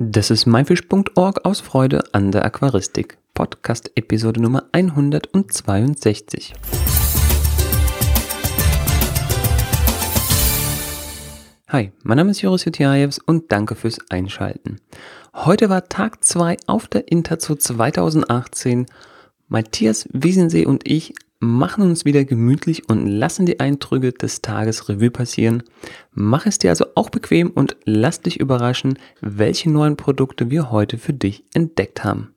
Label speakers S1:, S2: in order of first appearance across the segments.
S1: Das ist myfish.org aus Freude an der Aquaristik. Podcast Episode Nummer 162. Hi, mein Name ist Joris Jutjajews und danke fürs Einschalten. Heute war Tag 2 auf der Interzo 2018. Matthias Wiesensee und ich machen uns wieder gemütlich und lassen die Eindrücke des Tages Revue passieren. Mach es dir also auch bequem und lass dich überraschen, welche neuen Produkte wir heute für dich entdeckt haben.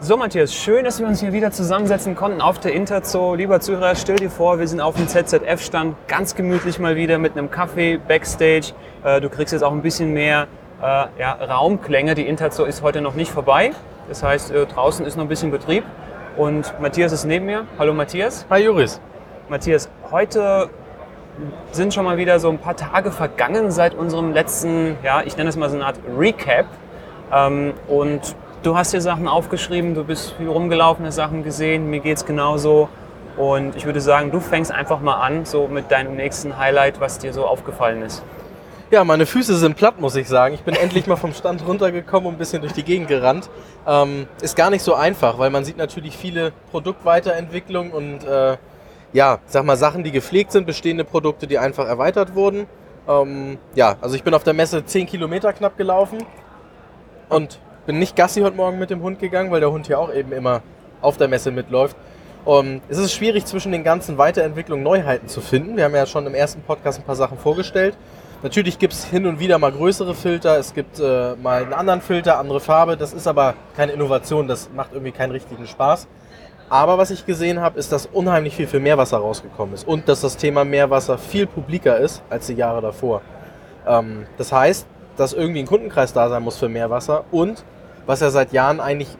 S2: So Matthias, schön, dass wir uns hier wieder zusammensetzen konnten auf der Interzoo. Lieber Zuhörer, stell dir vor, wir sind auf dem ZZF-Stand, ganz gemütlich mal wieder mit einem Kaffee, Backstage. Äh, du kriegst jetzt auch ein bisschen mehr ja, Raumklänge. Die Interzoo ist heute noch nicht vorbei. Das heißt, äh, draußen ist noch ein bisschen Betrieb. Und Matthias ist neben mir. Hallo Matthias.
S3: Hi Juris.
S2: Matthias, heute sind schon mal wieder so ein paar Tage vergangen seit unserem letzten, ja, ich nenne es mal so eine Art Recap. Ähm, und du hast dir Sachen aufgeschrieben, du bist viel rumgelaufen, hast Sachen gesehen, mir geht es genauso. Und ich würde sagen, du fängst einfach mal an, so mit deinem nächsten Highlight, was dir so aufgefallen ist.
S3: Ja, meine Füße sind platt, muss ich sagen. Ich bin endlich mal vom Stand runtergekommen und ein bisschen durch die Gegend gerannt. Ähm, ist gar nicht so einfach, weil man sieht natürlich viele Produktweiterentwicklungen und äh, ja, sag mal Sachen, die gepflegt sind, bestehende Produkte, die einfach erweitert wurden. Ähm, ja, also ich bin auf der Messe 10 Kilometer knapp gelaufen und bin nicht Gassi heute Morgen mit dem Hund gegangen, weil der Hund hier auch eben immer auf der Messe mitläuft. Und es ist schwierig zwischen den ganzen Weiterentwicklungen Neuheiten zu finden. Wir haben ja schon im ersten Podcast ein paar Sachen vorgestellt. Natürlich gibt es hin und wieder mal größere Filter, es gibt äh, mal einen anderen Filter, andere Farbe. Das ist aber keine Innovation, das macht irgendwie keinen richtigen Spaß. Aber was ich gesehen habe, ist, dass unheimlich viel für Meerwasser rausgekommen ist und dass das Thema Meerwasser viel publiker ist als die Jahre davor. Ähm, das heißt, dass irgendwie ein Kundenkreis da sein muss für Meerwasser und was ja seit Jahren eigentlich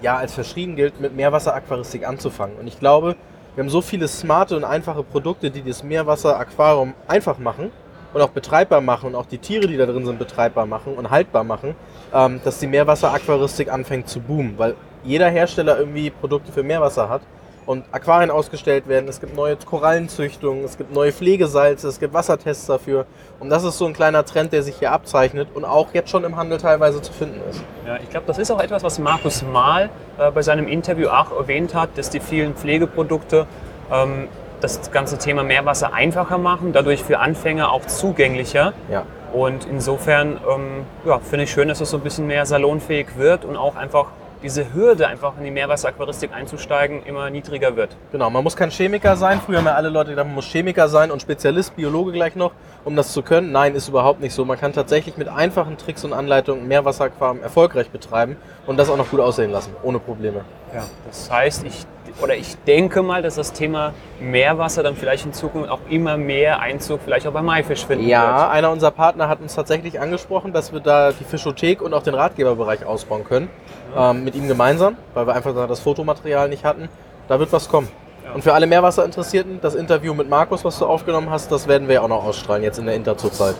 S3: ja als verschrien gilt, mit Meerwasseraquaristik anzufangen. Und ich glaube, wir haben so viele smarte und einfache Produkte, die das Meerwasser-Aquarium einfach machen und auch betreibbar machen und auch die Tiere, die da drin sind, betreibbar machen und haltbar machen, ähm, dass die Meerwasseraquaristik anfängt zu boomen, weil jeder Hersteller irgendwie Produkte für Meerwasser hat und Aquarien ausgestellt werden. Es gibt neue Korallenzüchtungen, es gibt neue Pflegesalze, es gibt Wassertests dafür. Und das ist so ein kleiner Trend, der sich hier abzeichnet und auch jetzt schon im Handel teilweise zu finden ist.
S2: Ja, ich glaube, das ist auch etwas, was Markus Mahl äh, bei seinem Interview auch erwähnt hat, dass die vielen Pflegeprodukte ähm, das ganze Thema Meerwasser einfacher machen, dadurch für Anfänger auch zugänglicher.
S3: Ja.
S2: Und insofern ähm, ja, finde ich schön, dass es so ein bisschen mehr salonfähig wird und auch einfach diese Hürde, einfach in die Meerwasseraquaristik einzusteigen, immer niedriger wird.
S3: Genau, man muss kein Chemiker sein. Früher haben ja alle Leute gedacht, man muss Chemiker sein und Spezialist, Biologe gleich noch, um das zu können. Nein, ist überhaupt nicht so. Man kann tatsächlich mit einfachen Tricks und Anleitungen Meerwasseraquarium erfolgreich betreiben und das auch noch gut aussehen lassen, ohne Probleme.
S2: Ja, das heißt, ich oder ich denke mal, dass das Thema Meerwasser dann vielleicht in Zukunft auch immer mehr Einzug vielleicht auch bei Maifisch finden
S3: ja,
S2: wird.
S3: Ja, einer unserer Partner hat uns tatsächlich angesprochen, dass wir da die Fischothek und auch den Ratgeberbereich ausbauen können. Ja. Ähm, mit ihm gemeinsam, weil wir einfach das Fotomaterial nicht hatten. Da wird was kommen. Ja. Und für alle Meerwasserinteressierten, das Interview mit Markus, was du aufgenommen hast, das werden wir auch noch ausstrahlen, jetzt in der Interzoo-Zeit.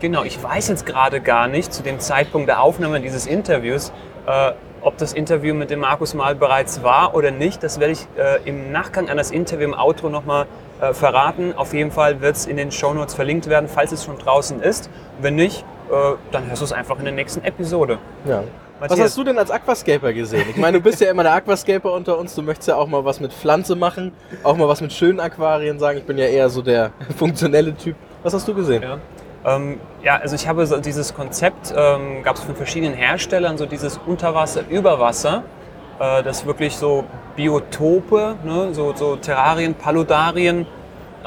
S2: Genau, ich weiß jetzt gerade gar nicht, zu dem Zeitpunkt der Aufnahme dieses Interviews, äh, ob das Interview mit dem Markus Mal bereits war oder nicht, das werde ich äh, im Nachgang an das Interview im Outro nochmal äh, verraten. Auf jeden Fall wird es in den Shownotes verlinkt werden, falls es schon draußen ist. Wenn nicht, äh, dann hörst du es einfach in der nächsten Episode.
S3: Ja. Matthias. Was hast du denn als Aquascaper gesehen? Ich meine, du bist ja immer der Aquascaper unter uns. Du möchtest ja auch mal was mit Pflanze machen, auch mal was mit schönen Aquarien sagen. Ich bin ja eher so der funktionelle Typ. Was hast du gesehen?
S2: Ja. Ähm, ja, also ich habe so dieses Konzept, ähm, gab es von verschiedenen Herstellern, so dieses Unterwasser, Überwasser, äh, das wirklich so Biotope, ne, so, so Terrarien, Paludarien,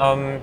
S2: ähm,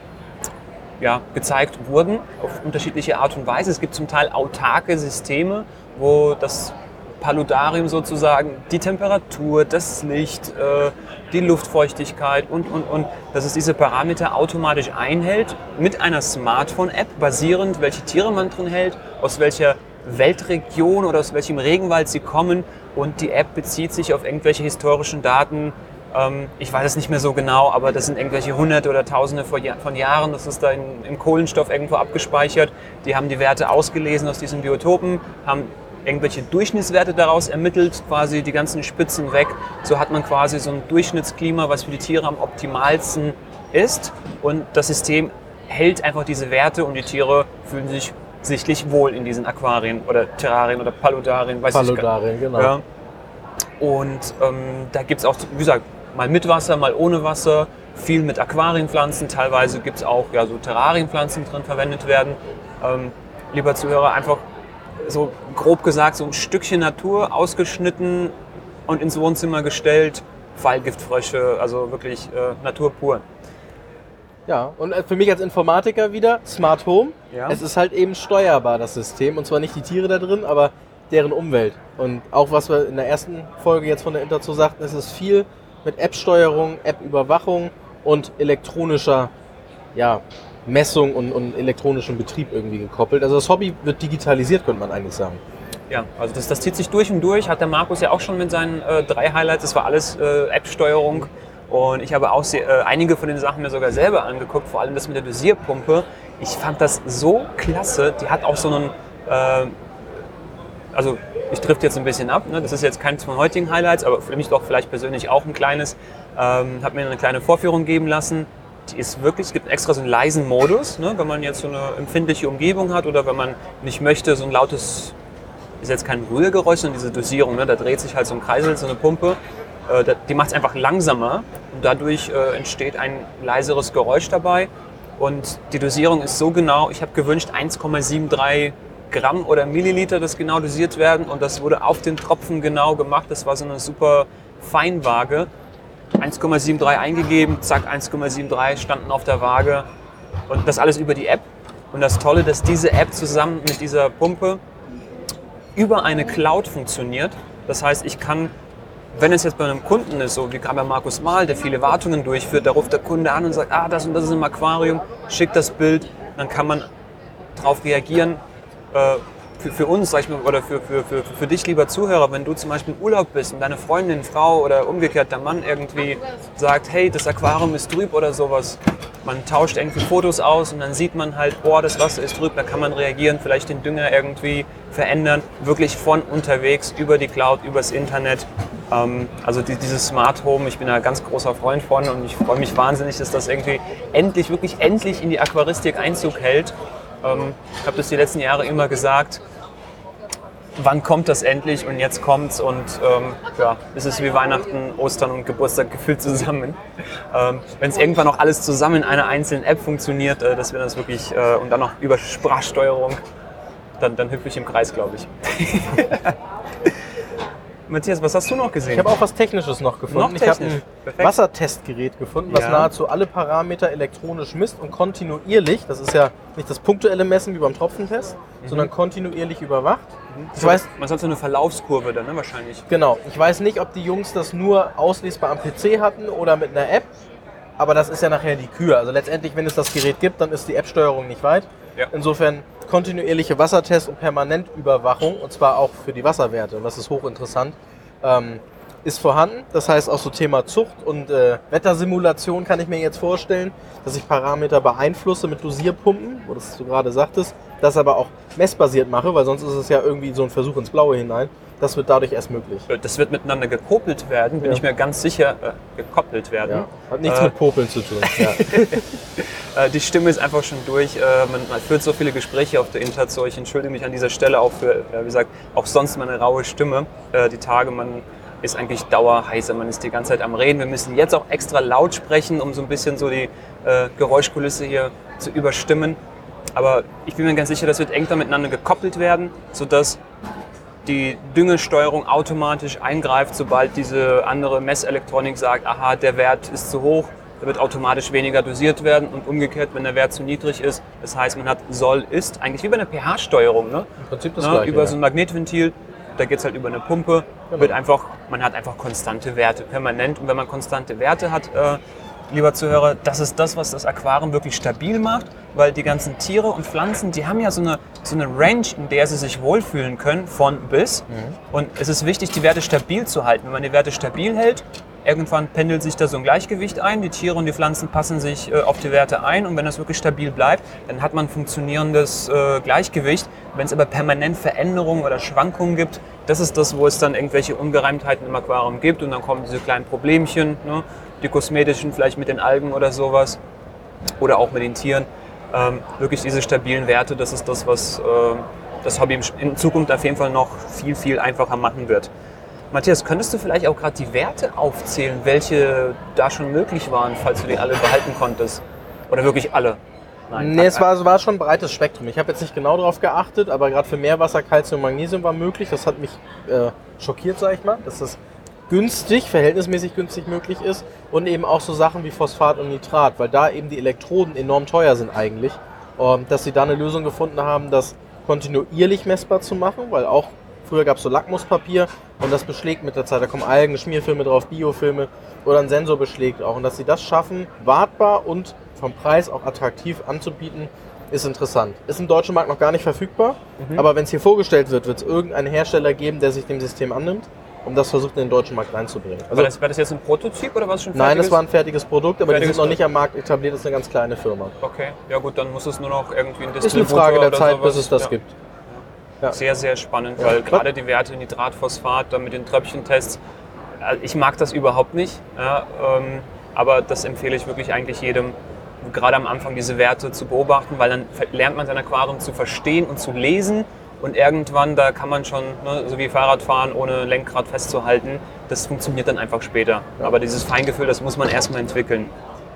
S2: ja, gezeigt wurden auf unterschiedliche Art und Weise. Es gibt zum Teil autarke Systeme, wo das Paludarium sozusagen die Temperatur, das Licht, äh, die Luftfeuchtigkeit und, und, und, dass es diese Parameter automatisch einhält mit einer Smartphone-App, basierend, welche Tiere man drin hält, aus welcher Weltregion oder aus welchem Regenwald sie kommen. Und die App bezieht sich auf irgendwelche historischen Daten. Ähm, ich weiß es nicht mehr so genau, aber das sind irgendwelche Hunderte oder Tausende von Jahren. Das ist da im Kohlenstoff irgendwo abgespeichert. Die haben die Werte ausgelesen aus diesen Biotopen, haben irgendwelche Durchschnittswerte daraus ermittelt, quasi die ganzen Spitzen weg. So hat man quasi so ein Durchschnittsklima, was für die Tiere am optimalsten ist und das System hält einfach diese Werte und die Tiere fühlen sich sichtlich wohl in diesen Aquarien oder Terrarien oder Paludarien, weiß
S3: Paludarien,
S2: ich
S3: genau.
S2: Ja. Und ähm, da gibt es auch, wie gesagt, mal mit Wasser, mal ohne Wasser, viel mit Aquarienpflanzen, teilweise gibt es auch ja, so Terrarienpflanzen drin verwendet werden. Ähm, lieber Zuhörer, einfach so grob gesagt, so ein Stückchen Natur ausgeschnitten und ins Wohnzimmer gestellt, Fallgiftfrösche, also wirklich äh, Natur pur.
S3: Ja, und äh, für mich als Informatiker wieder Smart Home.
S2: Ja.
S3: Es ist halt eben steuerbar, das System. Und zwar nicht die Tiere da drin, aber deren Umwelt. Und auch was wir in der ersten Folge jetzt von der Interzo sagten, es ist viel mit App-Steuerung, App-Überwachung und elektronischer ja, Messung und, und elektronischem Betrieb irgendwie gekoppelt. Also das Hobby wird digitalisiert, könnte man eigentlich sagen.
S2: Ja, also das, das zieht sich durch und durch, hat der Markus ja auch schon mit seinen äh, drei Highlights, das war alles äh, App-Steuerung. Und ich habe auch sehr, äh, einige von den Sachen mir sogar selber angeguckt, vor allem das mit der Dosierpumpe. Ich fand das so klasse. Die hat auch so einen, äh, also ich trifft jetzt ein bisschen ab, ne? das ist jetzt keins von heutigen Highlights, aber für mich doch vielleicht persönlich auch ein kleines. Ähm, habe mir eine kleine Vorführung geben lassen. Die ist wirklich, es gibt extra so einen leisen Modus, ne? wenn man jetzt so eine empfindliche Umgebung hat oder wenn man nicht möchte, so ein lautes ist jetzt kein Rührgeräusch, sondern diese Dosierung. Ne? Da dreht sich halt so ein Kreisel, so eine Pumpe. Äh, die macht es einfach langsamer und dadurch äh, entsteht ein leiseres Geräusch dabei. Und die Dosierung ist so genau, ich habe gewünscht 1,73 Gramm oder Milliliter, das genau dosiert werden. Und das wurde auf den Tropfen genau gemacht. Das war so eine super Feinwaage. 1,73 eingegeben, zack, 1,73 standen auf der Waage. Und das alles über die App. Und das Tolle, dass diese App zusammen mit dieser Pumpe über eine Cloud funktioniert. Das heißt, ich kann, wenn es jetzt bei einem Kunden ist, so wie gerade bei Markus Mahl, der viele Wartungen durchführt, da ruft der Kunde an und sagt, ah, das und das ist im Aquarium, schickt das Bild, dann kann man darauf reagieren. Äh, für, für uns, sag ich mal, oder für, für, für, für dich, lieber Zuhörer, wenn du zum Beispiel im Urlaub bist und deine Freundin, Frau oder umgekehrt der Mann irgendwie sagt, hey, das Aquarium ist trüb oder sowas, man tauscht irgendwie Fotos aus und dann sieht man halt, boah, das Wasser ist trüb, da kann man reagieren, vielleicht den Dünger irgendwie verändern, wirklich von unterwegs, über die Cloud, übers Internet. Ähm, also die, dieses Smart Home, ich bin da ein ganz großer Freund von und ich freue mich wahnsinnig, dass das irgendwie endlich, wirklich endlich in die Aquaristik Einzug hält. Ähm, ich habe das die letzten Jahre immer gesagt, wann kommt das endlich und jetzt kommt's und ähm, ja, es ist wie Weihnachten, Ostern und Geburtstag gefühlt zusammen. Ähm, Wenn es irgendwann noch alles zusammen in einer einzelnen App funktioniert, äh, das wäre das wirklich äh, und dann noch über Sprachsteuerung, dann, dann hüpfe ich im Kreis, glaube ich. Matthias, was hast du noch gesehen?
S3: Ich habe auch was Technisches noch gefunden.
S2: Noch
S3: ich habe ein
S2: Perfekt.
S3: Wassertestgerät gefunden, was
S2: Ja.
S3: nahezu alle Parameter elektronisch misst und kontinuierlich, das ist ja nicht das punktuelle Messen wie beim Tropfentest,
S2: Mhm.
S3: sondern kontinuierlich überwacht. Ich weiß,
S2: Man hat so eine Verlaufskurve dann, ne, wahrscheinlich.
S3: genau, ich weiß nicht, ob die Jungs das nur auslesbar am PC hatten oder mit einer App, aber das ist ja nachher die Kür. Also letztendlich, wenn es das Gerät gibt, dann ist die App-Steuerung nicht weit.
S2: Ja.
S3: Insofern kontinuierliche Wassertest und Permanentüberwachung und zwar auch für die Wasserwerte. Und das ist hochinteressant. Ähm, ist vorhanden. Das heißt auch so Thema Zucht und äh, Wettersimulation kann ich mir jetzt vorstellen, dass ich Parameter beeinflusse mit Dosierpumpen, wo das du gerade sagtest, das aber auch messbasiert mache, weil sonst ist es ja irgendwie so ein Versuch ins Blaue hinein. Das wird dadurch erst möglich.
S2: Äh, Das wird miteinander gekoppelt werden, bin
S3: Ja.
S2: ich mir ganz sicher, äh, gekoppelt werden.
S3: Ja. Hat nichts
S2: Äh,
S3: mit Popeln zu tun. Ja.
S2: Äh, die Stimme ist einfach schon durch. Äh, man, man führt so viele Gespräche auf der Interzo. Ich entschuldige mich an dieser Stelle auch für, wie gesagt, auch sonst meine raue Stimme. Die Tage, man ist eigentlich dauerheißer, man ist die ganze Zeit am Reden. Wir müssen jetzt auch extra laut sprechen, um so ein bisschen so die äh, Geräuschkulisse hier zu überstimmen. Aber ich bin mir ganz sicher, das wird eng da miteinander gekoppelt werden, sodass die Düngesteuerung automatisch eingreift, sobald diese andere Messelektronik sagt, aha, der Wert ist zu hoch, da wird automatisch weniger dosiert werden und umgekehrt, wenn der Wert zu niedrig ist. Das heißt, man hat soll, ist, eigentlich wie bei einer pH-Steuerung, ne?
S3: Im Prinzip das
S2: ne?
S3: Gleiche.
S2: über so ein Magnetventil, da geht es halt über eine Pumpe,
S3: Genau.
S2: wird einfach, man hat einfach konstante Werte, permanent. Und wenn man konstante Werte hat, äh, lieber Zuhörer, das ist das, was das Aquarium wirklich stabil macht, weil die ganzen Tiere und Pflanzen, die haben ja so eine, so eine Range, in der sie sich wohlfühlen können, von bis.
S3: Mhm.
S2: Und es ist wichtig, die Werte stabil zu halten. Wenn man die Werte stabil hält, Irgendwann pendelt sich da so ein Gleichgewicht ein, die Tiere und die Pflanzen passen sich äh, auf die Werte ein und wenn das wirklich stabil bleibt, dann hat man ein funktionierendes äh, Gleichgewicht. Wenn es aber permanent Veränderungen oder Schwankungen gibt, das ist das, wo es dann irgendwelche Ungereimtheiten im Aquarium gibt und dann kommen diese kleinen Problemchen, ne? Die kosmetischen vielleicht mit den Algen oder sowas oder auch mit den Tieren. Ähm, wirklich diese stabilen Werte, das ist das, was äh, das Hobby in Zukunft auf jeden Fall noch viel, viel einfacher machen wird. Matthias, könntest du vielleicht auch gerade die Werte aufzählen, welche da schon möglich waren, falls du die alle behalten konntest? Oder wirklich alle?
S3: Nein, nee, es war, es war schon ein breites Spektrum. Ich habe jetzt nicht genau darauf geachtet, aber gerade für Meerwasser, Calcium, Magnesium war möglich. Das hat mich äh, schockiert, sage ich mal, dass das günstig, verhältnismäßig günstig möglich ist. Und eben auch so Sachen wie Phosphat und Nitrat, weil da eben die Elektroden enorm teuer sind eigentlich. Und dass sie da eine Lösung gefunden haben, das kontinuierlich messbar zu machen, weil auch Früher gab es so Lackmuspapier und das beschlägt mit der Zeit. Da kommen Algen, Schmierfilme drauf, Biofilme oder ein Sensor beschlägt auch. Und dass sie das schaffen, wartbar und vom Preis auch attraktiv anzubieten, ist interessant. Ist im deutschen Markt noch gar nicht verfügbar, mhm. aber wenn es hier vorgestellt wird, wird es irgendeinen Hersteller geben, der sich dem System annimmt und das versucht in den deutschen Markt reinzubringen.
S2: Also, war, das, war das jetzt ein Prototyp oder was schon
S3: fertiges? Nein, das war ein fertiges Produkt, aber fertiges die sind noch nicht am Markt etabliert, das ist eine ganz kleine Firma.
S2: Okay, ja gut, dann muss es nur noch irgendwie ein
S3: Distributor Ist eine Frage der Zeit, sowas. bis es das ja. gibt.
S2: Ja. Sehr, sehr spannend, weil gerade die Werte Nitratphosphat da mit den Tröpfchentests, äh, ich mag das überhaupt nicht, ja, ähm, aber das empfehle ich wirklich eigentlich jedem, gerade am Anfang diese Werte zu beobachten, weil dann lernt man sein Aquarium zu verstehen und zu lesen und irgendwann, da kann man schon, ne, so wie Fahrradfahren ohne Lenkrad festzuhalten, das funktioniert dann einfach später. Ja. Aber dieses Feingefühl, das muss man erstmal entwickeln.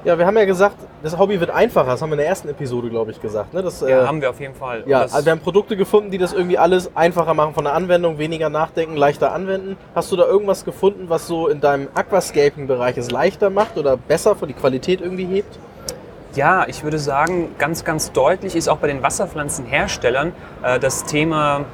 S3: Ja, wir haben ja gesagt, das Hobby wird einfacher. Das haben wir in der ersten Episode, glaube ich, gesagt. Ne? Das,
S2: ja, äh, haben wir auf jeden Fall.
S3: Ja, also wir haben Produkte gefunden, die das irgendwie alles einfacher machen von der Anwendung, weniger nachdenken, leichter anwenden. Hast du da irgendwas gefunden, was so in deinem Aquascaping-Bereich es leichter macht oder besser für die Qualität irgendwie hebt?
S2: Ja, ich würde sagen, ganz, ganz deutlich ist auch bei den Wasserpflanzenherstellern äh, das Thema,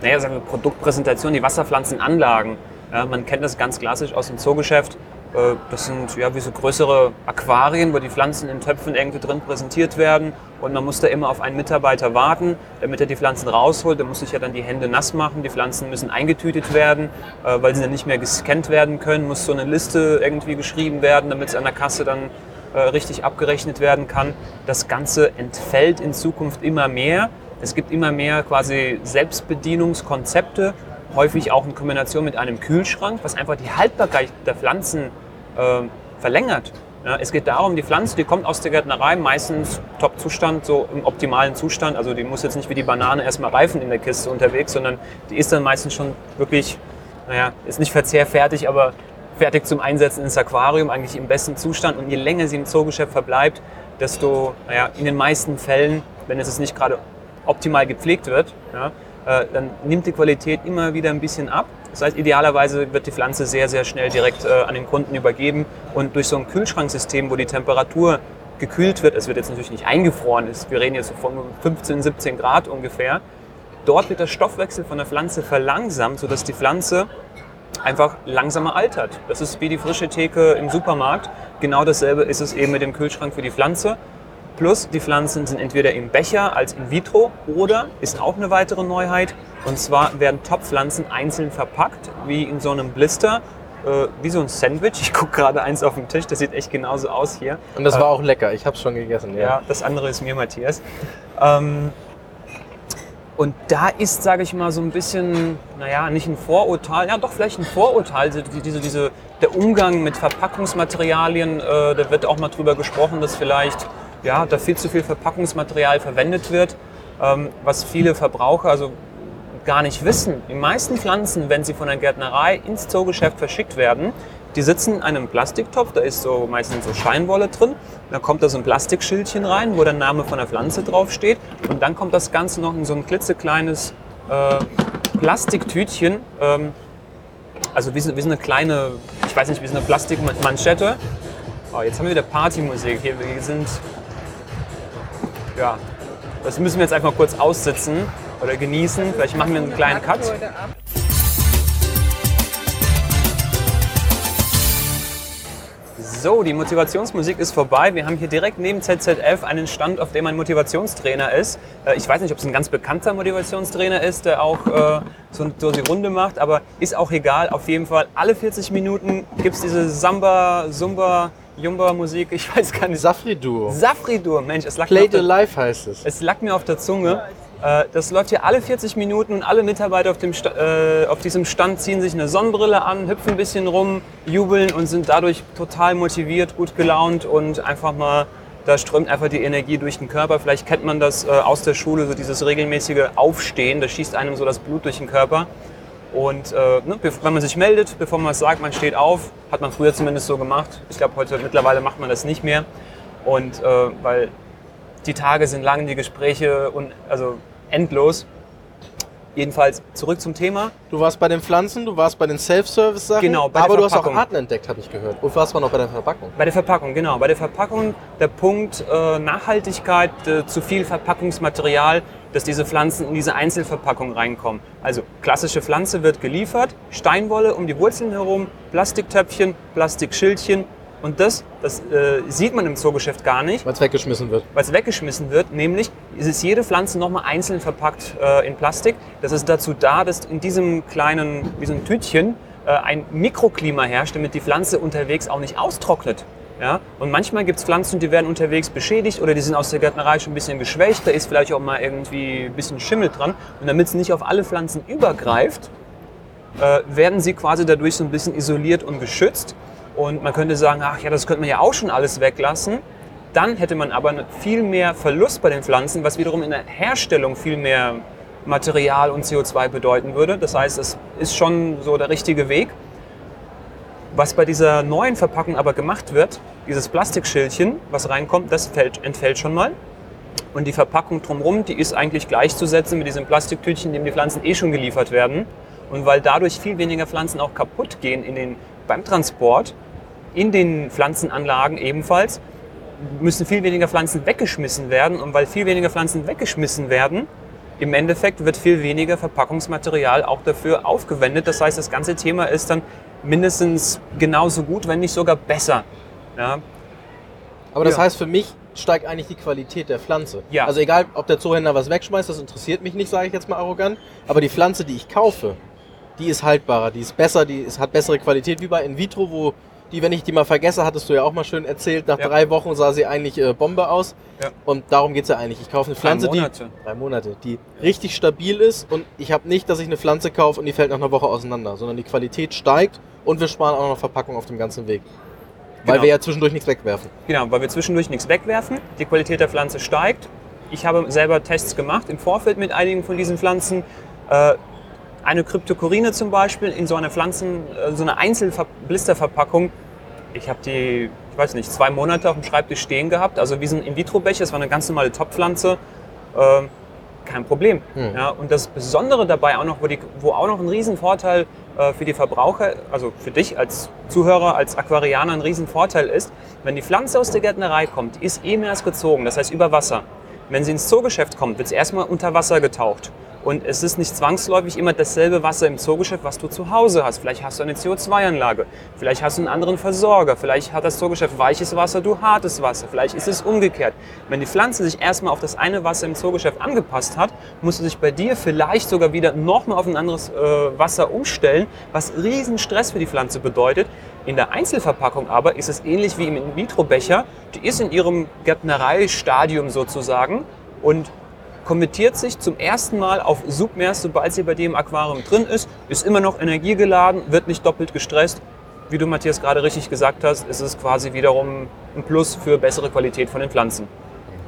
S2: naja, sagen wir Produktpräsentation, die Wasserpflanzenanlagen. Ja, man kennt das ganz klassisch aus dem Zoogeschäft. Äh, das sind ja wie so größere Aquarien, wo die Pflanzen in Töpfen irgendwie drin präsentiert werden. Und man muss da immer auf einen Mitarbeiter warten, damit er die Pflanzen rausholt. Der muss sich ja dann die Hände nass machen. Die Pflanzen müssen eingetütet werden, äh, weil sie dann nicht mehr gescannt werden können. Muss so eine Liste irgendwie geschrieben werden, damit es an der Kasse dann richtig abgerechnet werden kann. Das Ganze entfällt in Zukunft immer mehr. Es gibt immer mehr quasi Selbstbedienungskonzepte, häufig auch in Kombination mit einem Kühlschrank, was einfach die Haltbarkeit der Pflanzen äh, verlängert. Ja, es geht darum, die Pflanze, die kommt aus der Gärtnerei, meistens Top-Zustand, so im optimalen Zustand. Also die muss jetzt nicht wie die Banane erstmal reifen in der Kiste unterwegs, sondern die ist dann meistens schon wirklich, naja, ist nicht verzehrfertig, aber fertig zum Einsetzen ins Aquarium, eigentlich im besten Zustand. Und je länger sie im Zoogeschäft verbleibt, desto, naja, in den meisten Fällen, wenn es nicht gerade optimal gepflegt wird, ja, äh, dann nimmt die Qualität immer wieder ein bisschen ab. Das heißt, idealerweise wird die Pflanze sehr, sehr schnell direkt äh, an den Kunden übergeben und durch so ein Kühlschranksystem, wo die Temperatur gekühlt wird, es wird jetzt natürlich nicht eingefroren, ist, wir reden jetzt von 15, 17 Grad ungefähr, dort wird der Stoffwechsel von der Pflanze verlangsamt, sodass die Pflanze einfach langsamer altert. Das ist wie die frische Theke im Supermarkt. Genau dasselbe ist es eben mit dem Kühlschrank für die Pflanze. Plus die Pflanzen sind entweder im Becher als in vitro oder ist auch eine weitere Neuheit. Und zwar werden Topfpflanzen einzeln verpackt, wie in so einem Blister, äh, wie so ein Sandwich. Ich gucke gerade eins auf dem Tisch, das sieht echt genauso aus hier.
S3: Und das äh, war auch lecker, ich habe es schon gegessen.
S2: Ja. ja, das andere ist mir, Matthias. Ähm, und da ist, sage ich mal, so ein bisschen, naja, nicht ein Vorurteil, ja doch vielleicht ein Vorurteil, diese, diese, der Umgang mit Verpackungsmaterialien, äh, da wird auch mal drüber gesprochen, dass vielleicht ja, da viel zu viel Verpackungsmaterial verwendet wird, ähm, was viele Verbraucher also gar nicht wissen. Die meisten Pflanzen, wenn sie von der Gärtnerei ins Zoogeschäft verschickt werden, die sitzen in einem Plastiktopf, da ist so meistens so Scheinwolle drin. Da kommt da so ein Plastikschildchen rein, wo der Name von der Pflanze draufsteht. Und dann kommt das Ganze noch in so ein klitzekleines äh, Plastiktütchen. Ähm, also wie so, wie so eine kleine, ich weiß nicht, wie so eine Plastikmanschette. Oh, jetzt haben wir wieder Partymusik hier. Wir sind ja, das müssen wir jetzt einfach kurz aussitzen oder genießen. Vielleicht machen wir einen kleinen Cut. So, die Motivationsmusik ist vorbei. Wir haben hier direkt neben ZZF einen Stand, auf dem ein Motivationstrainer ist. Äh, ich weiß nicht, ob es ein ganz bekannter Motivationstrainer ist, der auch äh, so, die Runde macht, aber ist auch egal. Auf jeden Fall, alle 40 Minuten gibt es diese Samba, Zumba, Jumba-Musik, ich weiß gar nicht.
S3: Safri-Duo.
S2: Safri-Duo, Mensch, es lag,
S3: Play
S2: mir auf
S3: the Life heißt es.
S2: es lag mir auf der Zunge. Äh, Das läuft hier alle 40 Minuten und alle Mitarbeiter auf, dem, äh, auf diesem Stand ziehen sich eine Sonnenbrille an, hüpfen ein bisschen rum, jubeln und sind dadurch total motiviert, gut gelaunt und einfach mal, da strömt einfach die Energie durch den Körper. Vielleicht kennt man das äh, aus der Schule, so dieses regelmäßige Aufstehen, da schießt einem so das Blut durch den Körper. Und ne, wenn man sich meldet, bevor man was sagt, man steht auf, hat man früher zumindest so gemacht. Ich glaube, heute mittlerweile macht man das nicht mehr. Und weil die Tage sind lang, die Gespräche und also endlos. Jedenfalls zurück zum Thema.
S3: Du warst bei den Pflanzen, du warst bei den Self-Service-Sachen.
S2: Genau, bei der
S3: aber du hast auch
S2: Verpackung.
S3: Arten entdeckt, habe ich gehört. Und was war noch bei der Verpackung?
S2: Bei der Verpackung, genau. Bei der Verpackung der Punkt äh, Nachhaltigkeit, äh, zu viel Verpackungsmaterial, dass diese Pflanzen in diese Einzelverpackung reinkommen. Also klassische Pflanze wird geliefert, Steinwolle um die Wurzeln herum, Plastiktöpfchen, Plastikschildchen und das, das äh, sieht man im Zoogeschäft gar nicht.
S3: Weil es weggeschmissen wird.
S2: weil es weggeschmissen wird, nämlich es ist jede Pflanze nochmal einzeln verpackt äh, in Plastik. Das ist dazu da, dass in diesem kleinen, diesem Tütchen äh, ein Mikroklima herrscht, damit die Pflanze unterwegs auch nicht austrocknet. Ja? Und manchmal gibt es Pflanzen, die werden unterwegs beschädigt oder die sind aus der Gärtnerei schon ein bisschen geschwächt, da ist vielleicht auch mal irgendwie ein bisschen Schimmel dran. Und damit es nicht auf alle Pflanzen übergreift, äh, werden sie quasi dadurch so ein bisschen isoliert und geschützt. Und man könnte sagen, ach ja, das könnte man ja auch schon alles weglassen. Dann hätte man aber viel mehr Verlust bei den Pflanzen, was wiederum in der Herstellung viel mehr Material und CO2 bedeuten würde. Das heißt, es ist schon so der richtige Weg. Was bei dieser neuen Verpackung aber gemacht wird, dieses Plastikschildchen, was reinkommt, das fällt, entfällt schon mal. Und die Verpackung drumherum, die ist eigentlich gleichzusetzen mit diesem Plastiktütchen, in dem die Pflanzen eh schon geliefert werden. Und weil dadurch viel weniger Pflanzen auch kaputt gehen in den, beim Transport, in den Pflanzenanlagen ebenfalls, müssen viel weniger Pflanzen weggeschmissen werden. Und weil viel weniger Pflanzen weggeschmissen werden, im Endeffekt wird viel weniger Verpackungsmaterial auch dafür aufgewendet. Das heißt, das ganze Thema ist dann mindestens genauso gut, wenn nicht sogar besser. Ja,
S3: Aber das
S2: Ja.
S3: heißt, für mich steigt eigentlich die Qualität der Pflanze.
S2: Ja.
S3: Also egal, ob der Zoohändler was wegschmeißt, das interessiert mich nicht, sage ich jetzt mal arrogant. Aber die Pflanze, die ich kaufe, die ist haltbarer, die ist besser, die ist, hat bessere Qualität wie bei In Vitro, wo die, wenn ich die mal vergesse, hattest du ja auch mal schön erzählt, nach
S2: Ja.
S3: drei Wochen sah sie eigentlich äh, Bombe aus.
S2: Ja.
S3: Und darum geht's ja eigentlich. Ich kaufe eine Pflanze,
S2: Monate.
S3: die drei Monate, die richtig stabil ist und ich habe nicht, dass ich eine Pflanze kaufe und die fällt nach einer Woche auseinander, sondern die Qualität steigt und wir sparen auch noch Verpackung auf dem ganzen Weg. Weil
S2: Genau.
S3: wir ja zwischendurch nichts wegwerfen.
S2: Genau, weil wir zwischendurch nichts wegwerfen, die Qualität der Pflanze steigt. Ich habe selber Tests gemacht im Vorfeld mit einigen von diesen Pflanzen. Äh, eine Kryptokorine zum Beispiel in so einer Pflanzen, äh, so einer Einzelblisterverpackung. Ich habe die, ich weiß nicht, zwei Monate auf dem Schreibtisch stehen gehabt. Also wie so ein In-vitro-Becher, das war eine ganz normale Topfpflanze. Äh, kein Problem.
S3: Hm.
S2: Ja, und das Besondere dabei auch noch, wo, die, wo auch noch ein Riesenvorteil äh, für die Verbraucher, also für dich als Zuhörer, als Aquarianer ein Riesenvorteil ist, wenn die Pflanze aus der Gärtnerei kommt, die ist EMS gezogen, das heißt über Wasser. Wenn sie ins Zoogeschäft kommt, wird es erstmal unter Wasser getaucht. Und es ist nicht zwangsläufig immer dasselbe Wasser im Zoogeschäft, was du zu Hause hast. Vielleicht hast du eine CO2-Anlage, vielleicht hast du einen anderen Versorger, vielleicht hat das Zoogeschäft weiches Wasser, du hartes Wasser, vielleicht ist es umgekehrt. Wenn die Pflanze sich erstmal auf das eine Wasser im Zoogeschäft angepasst hat, musst du sich bei dir vielleicht sogar wieder nochmal auf ein anderes äh, Wasser umstellen, was riesen Stress für die Pflanze bedeutet. In der Einzelverpackung aber ist es ähnlich wie im In-vitro-Becher. Die ist in ihrem Gärtnereistadium sozusagen und konvertiert sich zum ersten Mal auf Submers, sobald sie bei im Aquarium drin ist, ist immer noch energiegeladen, wird nicht doppelt gestresst. Wie du, Matthias, gerade richtig gesagt hast, ist es quasi wiederum ein Plus für bessere Qualität von den Pflanzen.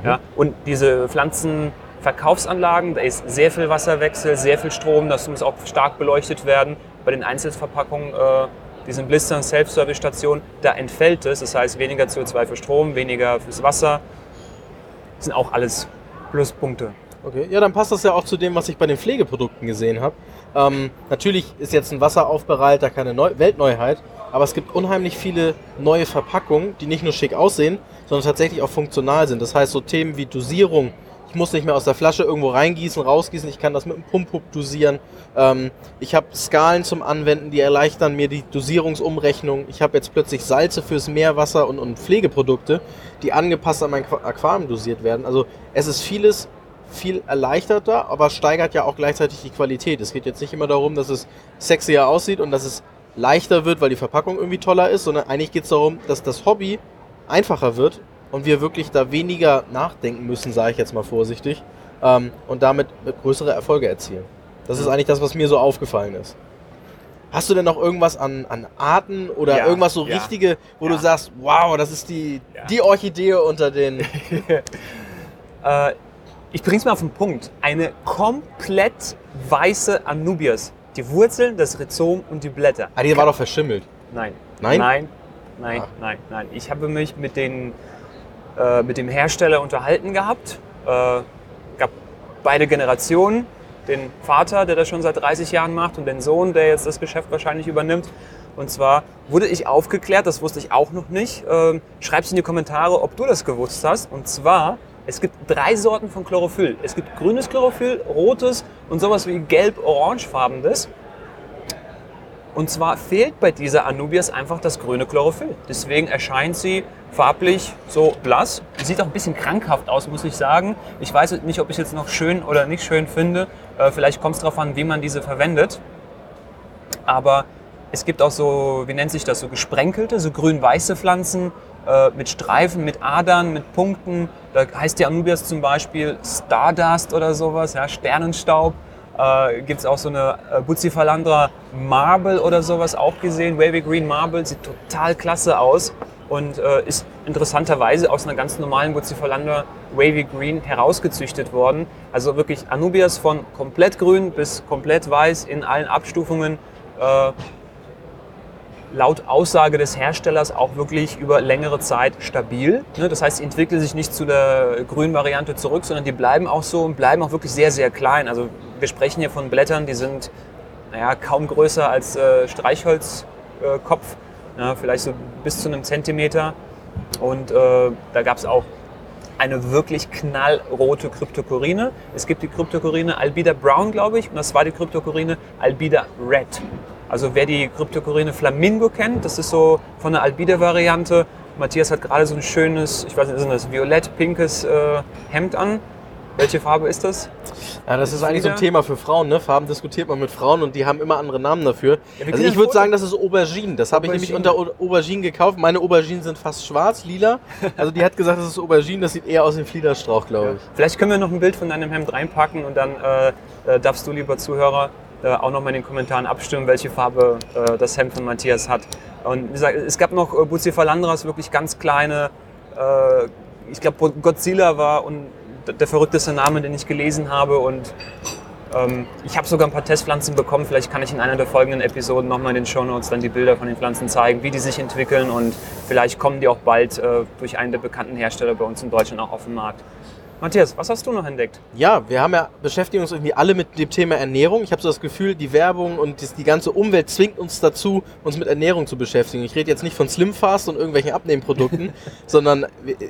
S2: Ja? Und diese Pflanzenverkaufsanlagen, da ist sehr viel Wasserwechsel, sehr viel Strom, das muss auch stark beleuchtet werden. Bei den Einzelverpackungen, äh, diesen Blistern, Self-Service-Stationen, da entfällt es. Das heißt, weniger CO2 für Strom, weniger fürs Wasser. Das sind auch alles Pluspunkte.
S3: Okay, ja, dann passt das ja auch zu dem, was ich bei den Pflegeprodukten gesehen habe. Ähm, natürlich ist jetzt ein Wasseraufbereiter keine Neu Weltneuheit, aber es gibt unheimlich viele neue Verpackungen, die nicht nur schick aussehen, sondern tatsächlich auch funktional sind. Das heißt, so Themen wie Dosierung. Ich muss nicht mehr aus der Flasche irgendwo reingießen, rausgießen. Ich kann das mit dem Pump dosieren. Ähm, ich habe Skalen zum Anwenden, die erleichtern mir die Dosierungsumrechnung. Ich habe jetzt plötzlich Salze fürs Meerwasser und, und Pflegeprodukte, die angepasst an mein Aquarium dosiert werden. Also es ist vieles viel erleichterter, aber steigert ja auch gleichzeitig die Qualität. Es geht jetzt nicht immer darum, dass es sexier aussieht und dass es leichter wird, weil die Verpackung irgendwie toller ist, sondern eigentlich geht es darum, dass das Hobby einfacher wird und wir wirklich da weniger nachdenken müssen, sage ich jetzt mal vorsichtig, ähm, und damit größere Erfolge erzielen. Das ist eigentlich das, was mir so aufgefallen ist. Hast du denn noch irgendwas an, an Arten oder ja, irgendwas so ja, richtige, wo ja. du sagst, wow, das ist die, die Orchidee unter den.
S2: äh, ich bring's mal auf den Punkt. Eine komplett weiße Anubias. Die Wurzeln, das Rhizom und die Blätter.
S3: Ah, die war doch verschimmelt.
S2: Nein.
S3: Nein?
S2: Nein, nein, ah. nein, nein. Ich habe mich mit, den, äh, mit dem Hersteller unterhalten gehabt. Äh, gab beide Generationen. Den Vater, der das schon seit 30 Jahren macht, und den Sohn, der jetzt das Geschäft wahrscheinlich übernimmt. Und zwar wurde ich aufgeklärt, das wusste ich auch noch nicht. Ähm, schreib's in die Kommentare, ob du das gewusst hast. Und zwar es gibt drei Sorten von Chlorophyll. Es gibt grünes Chlorophyll, rotes und sowas wie gelb-orangefarbenes. Und zwar fehlt bei dieser Anubias einfach das grüne Chlorophyll. Deswegen erscheint sie farblich so blass. Sieht auch ein bisschen krankhaft aus, muss ich sagen. Ich weiß nicht, ob ich es jetzt noch schön oder nicht schön finde. Äh, vielleicht kommt es darauf an, wie man diese verwendet. Aber es gibt auch so, wie nennt sich das, so gesprenkelte, so grün-weiße Pflanzen äh, mit Streifen, mit Adern, mit Punkten. Da heißt die Anubias zum Beispiel Stardust oder sowas, ja, Sternenstaub. Äh, Gibt es auch so eine äh, Bucifalandra Marble oder sowas auch gesehen. Wavy Green Marble sieht total klasse aus und äh, ist interessanterweise aus einer ganz normalen Bucifalandra Wavy Green herausgezüchtet worden. Also wirklich Anubias von komplett grün bis komplett weiß in allen Abstufungen. Äh, laut Aussage des Herstellers auch wirklich über längere Zeit stabil. Ne, das heißt, sie entwickeln sich nicht zu der grünen Variante zurück, sondern die bleiben auch so und bleiben auch wirklich sehr, sehr klein. Also wir sprechen hier von Blättern, die sind naja, kaum größer als äh, Streichholzkopf, äh, ja, vielleicht so bis zu einem Zentimeter. Und äh, da gab es auch eine wirklich knallrote Kryptokorine. Es gibt die Kryptokorine Albida Brown, glaube ich, und das war die Kryptokorine Albida Red. Also wer die Kryptokorine Flamingo kennt, das ist so von der Albida-Variante. Matthias hat gerade so ein schönes, ich weiß nicht, ist das violett-pinkes äh, Hemd an. Welche Farbe ist das?
S3: Ja, das ist, eigentlich so ein Thema für Frauen. Ne? Farben diskutiert man mit Frauen und die haben immer andere Namen dafür. Ja, also ich würde sagen, das ist Aubergine. Das habe ich nämlich unter Aubergine gekauft. Meine Auberginen sind fast schwarz, lila. Also die hat gesagt, das ist Aubergine. Das sieht eher aus wie ein Fliederstrauch, glaube ich. Ja.
S2: Vielleicht können wir noch ein Bild von deinem Hemd reinpacken und dann äh, äh darfst du, lieber Zuhörer, auch noch mal in den Kommentaren abstimmen, welche Farbe äh, das Hemd von Matthias hat. Und wie gesagt, es gab noch äh, Bucephalandras, wirklich ganz kleine, äh, ich glaube Godzilla war und der verrückteste Name, den ich gelesen habe und ähm, ich habe sogar ein paar Testpflanzen bekommen. Vielleicht kann ich in einer der folgenden Episoden nochmal in den Show Notes dann die Bilder von den Pflanzen zeigen, wie die sich entwickeln und vielleicht kommen die auch bald äh, durch einen der bekannten Hersteller bei uns in Deutschland auch auf den Markt. Matthias, was hast du noch entdeckt?
S3: Ja, wir haben ja beschäftigen uns irgendwie alle mit dem Thema Ernährung. Ich habe so das Gefühl, die Werbung und die ganze Umwelt zwingt uns dazu, uns mit Ernährung zu beschäftigen. Ich rede jetzt nicht von Slim Fast und irgendwelchen Abnehmprodukten, sondern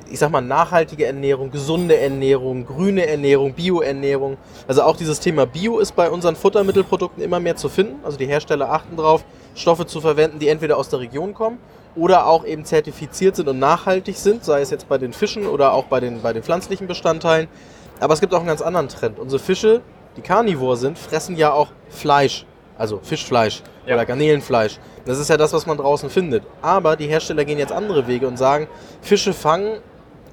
S3: ich sag mal nachhaltige Ernährung, gesunde Ernährung, grüne Ernährung, Bioernährung. Also auch dieses Thema Bio ist bei unseren Futtermittelprodukten immer mehr zu finden. Also die Hersteller achten darauf, Stoffe zu verwenden, die entweder aus der Region kommen oder auch eben zertifiziert sind und nachhaltig sind, sei es jetzt bei den Fischen oder auch bei den, bei den pflanzlichen Bestandteilen. Aber es gibt auch einen ganz anderen Trend. Unsere Fische, die Carnivore sind, fressen ja auch Fleisch, also Fischfleisch ja. oder Garnelenfleisch. Das ist ja das, was man draußen findet. Aber die Hersteller gehen jetzt andere Wege und sagen, Fische fangen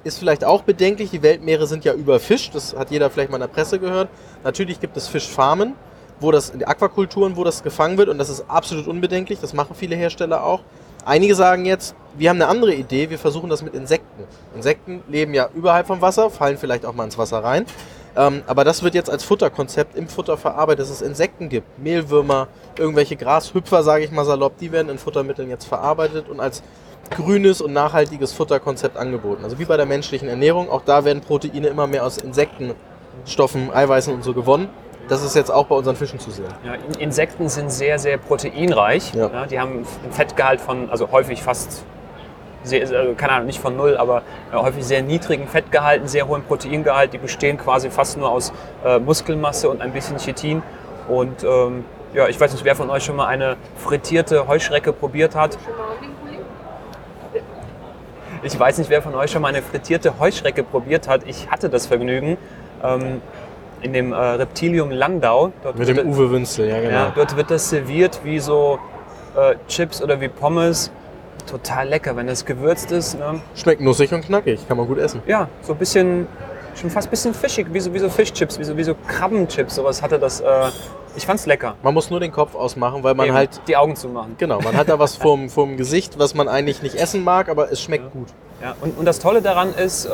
S3: ist vielleicht auch bedenklich. Die Weltmeere sind ja überfischt. Das hat jeder vielleicht mal in der Presse gehört. Natürlich gibt es Fischfarmen, wo das, die Aquakulturen, wo das gefangen wird. Und das ist absolut unbedenklich. Das machen viele Hersteller auch. Einige sagen jetzt, wir haben eine andere Idee, wir versuchen das mit Insekten. Insekten leben ja überhalb vom Wasser, fallen vielleicht auch mal ins Wasser rein. Ähm, aber das wird jetzt als Futterkonzept im Futter verarbeitet, dass es Insekten gibt. Mehlwürmer, irgendwelche Grashüpfer, sage ich mal salopp, die werden in Futtermitteln jetzt verarbeitet und als grünes und nachhaltiges Futterkonzept angeboten. Also wie bei der menschlichen Ernährung, auch da werden Proteine immer mehr aus Insektenstoffen, Eiweißen und so gewonnen. Das ist jetzt auch bei unseren Fischen zu sehen.
S2: Ja, Insekten sind sehr, sehr proteinreich. Ja. Ja, die haben einen Fettgehalt von, also häufig fast sehr, also, keine Ahnung, nicht von null, aber äh, häufig sehr niedrigen Fettgehalten, sehr hohen Proteingehalt. Die bestehen quasi fast nur aus äh, Muskelmasse und ein bisschen Chitin. Und ähm, ja, ich weiß nicht, wer von euch schon mal eine frittierte Heuschrecke probiert hat. Ich weiß nicht, wer von euch schon mal eine frittierte Heuschrecke probiert hat. Ich hatte das Vergnügen. Ähm, in dem äh, Reptilium Landau.
S3: Dort Mit dem Uwe Wünzel, ja genau. Ja,
S2: dort wird das serviert wie so äh, Chips oder wie Pommes. Total lecker, wenn das gewürzt ist. Ne?
S3: Schmeckt nussig und knackig, kann man gut essen.
S2: Ja, so ein bisschen, schon fast ein bisschen fischig, wie so, wie so Fischchips, wie so, wie so Krabbenchips. Sowas hatte das. Äh, ich fand's lecker.
S3: Man muss nur den Kopf ausmachen, weil man Eben, halt.
S2: Die Augen zu machen.
S3: Genau, man hat da was vorm, vorm Gesicht, was man eigentlich nicht essen mag, aber es schmeckt
S2: ja.
S3: gut.
S2: Ja, und, und das Tolle daran ist, äh,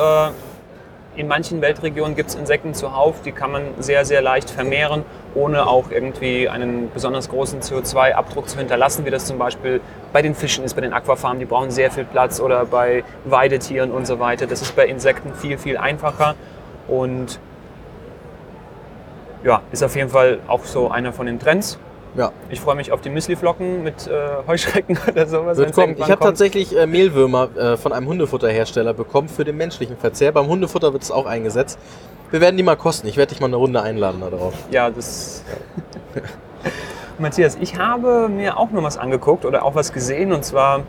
S2: in manchen Weltregionen gibt es Insekten zuhauf, die kann man sehr, sehr leicht vermehren, ohne auch irgendwie einen besonders großen CO2-Abdruck zu hinterlassen, wie das zum Beispiel bei den Fischen ist, bei den Aquafarmen, die brauchen sehr viel Platz oder bei Weidetieren und so weiter. Das ist bei Insekten viel, viel einfacher und ja, ist auf jeden Fall auch so einer von den Trends. Ja. Ich freue mich auf die Müsliflocken mit äh, Heuschrecken oder sowas.
S3: Wird kommen. Ich habe tatsächlich äh, Mehlwürmer äh, von einem Hundefutterhersteller bekommen für den menschlichen Verzehr. Beim Hundefutter wird es auch eingesetzt. Wir werden die mal kosten. Ich werde dich mal eine Runde einladen darauf.
S2: Ja, das. Matthias, ich habe mir auch noch was angeguckt oder auch was gesehen und zwar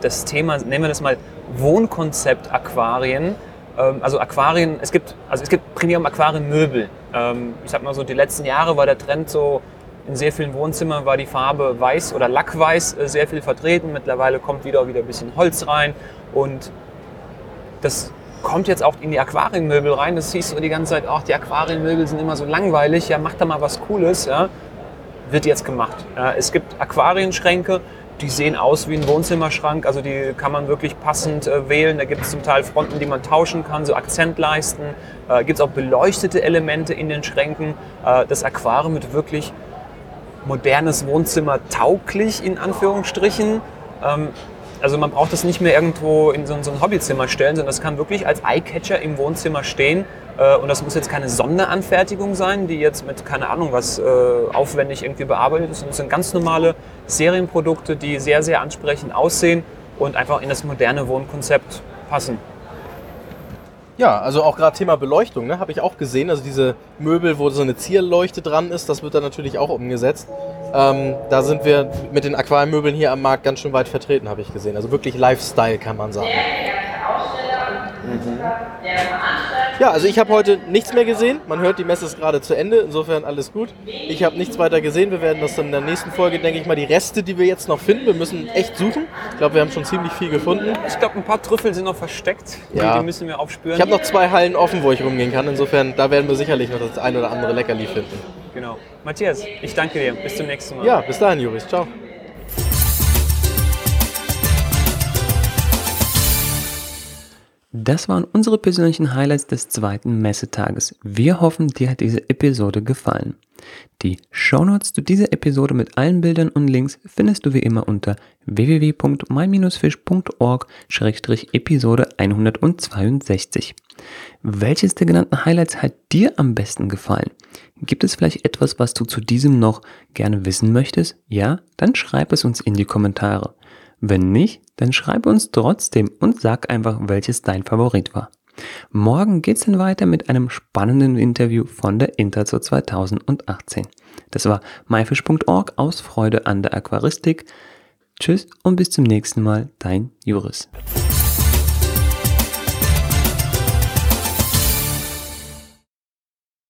S2: das Thema, nehmen wir das mal Wohnkonzept Aquarien. Ähm, also Aquarien, es gibt, also es gibt Premium Aquarienmöbel. Ähm, ich sag mal so, die letzten Jahre war der Trend so in sehr vielen Wohnzimmern war die Farbe weiß oder lackweiß äh, sehr viel vertreten. Mittlerweile kommt wieder, wieder ein bisschen Holz rein und das kommt jetzt auch in die Aquarienmöbel rein. Das siehst du die ganze Zeit, ach, die Aquarienmöbel sind immer so langweilig, ja, mach da mal was Cooles. Ja. Wird jetzt gemacht. Ja. Es gibt Aquarienschränke, die sehen aus wie ein Wohnzimmerschrank, also die kann man wirklich passend äh, wählen. Da gibt es zum Teil Fronten, die man tauschen kann, so Akzentleisten. Äh, gibt es auch beleuchtete Elemente in den Schränken. Äh, das Aquarium wird wirklich modernes Wohnzimmer tauglich, in Anführungsstrichen. Ähm, also man braucht das nicht mehr irgendwo in so, so ein Hobbyzimmer stellen, sondern das kann wirklich als Eyecatcher im Wohnzimmer stehen. Äh, und das muss jetzt keine Sonderanfertigung sein, die jetzt mit, keine Ahnung, was äh, aufwendig irgendwie bearbeitet ist. Und das sind ganz normale Serienprodukte, die sehr, sehr ansprechend aussehen und einfach in das moderne Wohnkonzept passen.
S3: Ja, also auch gerade Thema Beleuchtung, ne, habe ich auch gesehen. Also diese Möbel, wo so eine Zierleuchte dran ist, das wird dann natürlich auch umgesetzt. Ähm, da sind wir mit den Aquariummöbeln hier am Markt ganz schön weit vertreten, habe ich gesehen. Also wirklich Lifestyle kann man sagen. Mhm. Ja, also ich habe heute nichts mehr gesehen. Man hört, die Messe ist gerade zu Ende. Insofern alles gut. Ich habe nichts weiter gesehen. Wir werden das dann in der nächsten Folge, denke ich mal, die Reste, die wir jetzt noch finden. Wir müssen echt suchen. Ich glaube, wir haben schon ziemlich viel gefunden.
S2: Ich glaube, ein paar Trüffel sind noch versteckt.
S3: Ja.
S2: Die müssen wir aufspüren.
S3: Ich habe noch zwei Hallen offen, wo ich rumgehen kann. Insofern, da werden wir sicherlich noch das ein oder andere Leckerli finden.
S2: Genau. Matthias, ich danke dir. Bis zum nächsten Mal.
S3: Ja, bis dahin, Juris. Ciao.
S1: Das waren unsere persönlichen Highlights des zweiten Messetages. Wir hoffen, dir hat diese Episode gefallen. Die Shownotes zu dieser Episode mit allen Bildern und Links findest du wie immer unter www.my-fish.org-episode 162. Welches der genannten Highlights hat dir am besten gefallen? Gibt es vielleicht etwas, was du zu diesem noch gerne wissen möchtest? Ja? Dann schreib es uns in die Kommentare. Wenn nicht, dann schreibe uns trotzdem und sag einfach, welches dein Favorit war. Morgen geht's dann weiter mit einem spannenden Interview von der Interzo 2018. Das war myfish.org aus Freude an der Aquaristik. Tschüss und bis zum nächsten Mal, dein Juris.